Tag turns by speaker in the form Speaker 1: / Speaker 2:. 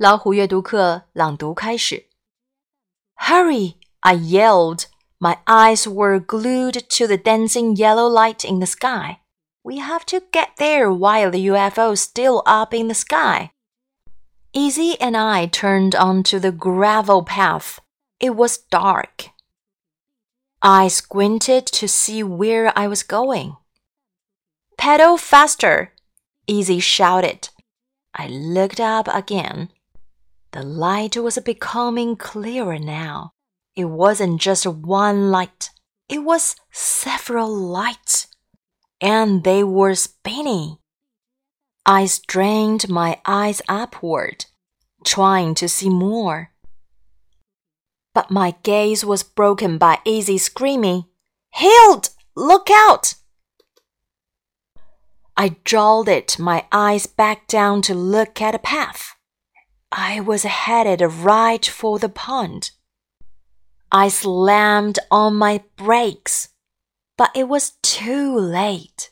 Speaker 1: 老虎阅读课朗读开始。Hurry! I yelled. My eyes were glued to the dancing yellow light in the sky. We have to get there while the UFO's still up in the sky. Izzy and I turned onto the gravel path. It was dark. I squinted to see where I was going. Pedal faster! Izzy shouted. I looked up again. The light was becoming clearer now. It wasn't just one light, it was several lights, and they were spinning. I strained my eyes upward, trying to see more. But my gaze was broken by Izzy screaming, Hilde! Look out! I jolted my eyes back down to look at the path. I was headed right for the pond. I slammed on my brakes, but it was too late.